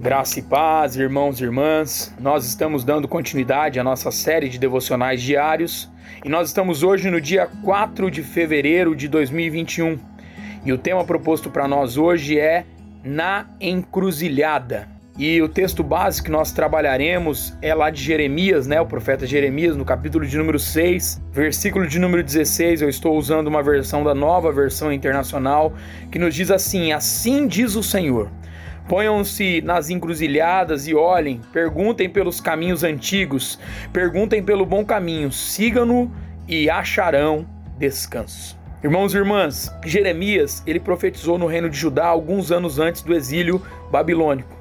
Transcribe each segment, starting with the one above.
Graça e paz, irmãos e irmãs. Nós estamos dando continuidade à nossa série de devocionais diários e nós estamos hoje no dia 4 de fevereiro de 2021. E o tema proposto para nós hoje é Na Encruzilhada. E o texto básico que nós trabalharemos é lá de Jeremias, né? O profeta Jeremias, no capítulo de número 6, versículo de número 16. Eu estou usando uma versão da nova versão internacional que nos diz assim: Assim diz o Senhor Ponham-se nas encruzilhadas e olhem, perguntem pelos caminhos antigos, perguntem pelo bom caminho, sigam-no e acharão descanso. Irmãos e irmãs, Jeremias, ele profetizou no reino de Judá alguns anos antes do exílio babilônico.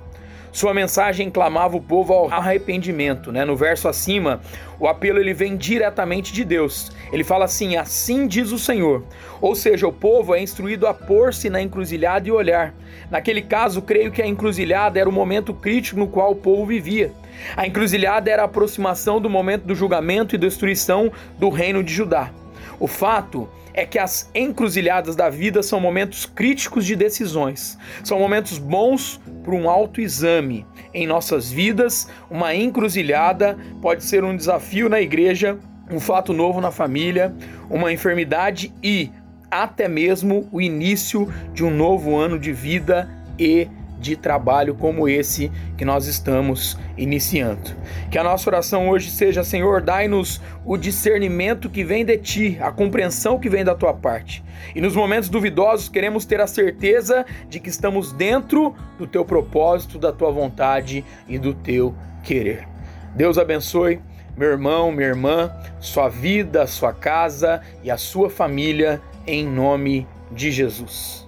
Sua mensagem clamava o povo ao arrependimento, né? No verso acima, o apelo ele vem diretamente de Deus. Ele fala assim: "Assim diz o Senhor". Ou seja, o povo é instruído a pôr-se na encruzilhada e olhar. Naquele caso, creio que a encruzilhada era o momento crítico no qual o povo vivia. A encruzilhada era a aproximação do momento do julgamento e destruição do reino de Judá. O fato é que as encruzilhadas da vida são momentos críticos de decisões. São momentos bons para um autoexame em nossas vidas. Uma encruzilhada pode ser um desafio na igreja, um fato novo na família, uma enfermidade e até mesmo o início de um novo ano de vida e de trabalho como esse que nós estamos iniciando. Que a nossa oração hoje seja: Senhor, dai-nos o discernimento que vem de ti, a compreensão que vem da tua parte. E nos momentos duvidosos, queremos ter a certeza de que estamos dentro do teu propósito, da tua vontade e do teu querer. Deus abençoe meu irmão, minha irmã, sua vida, sua casa e a sua família, em nome de Jesus.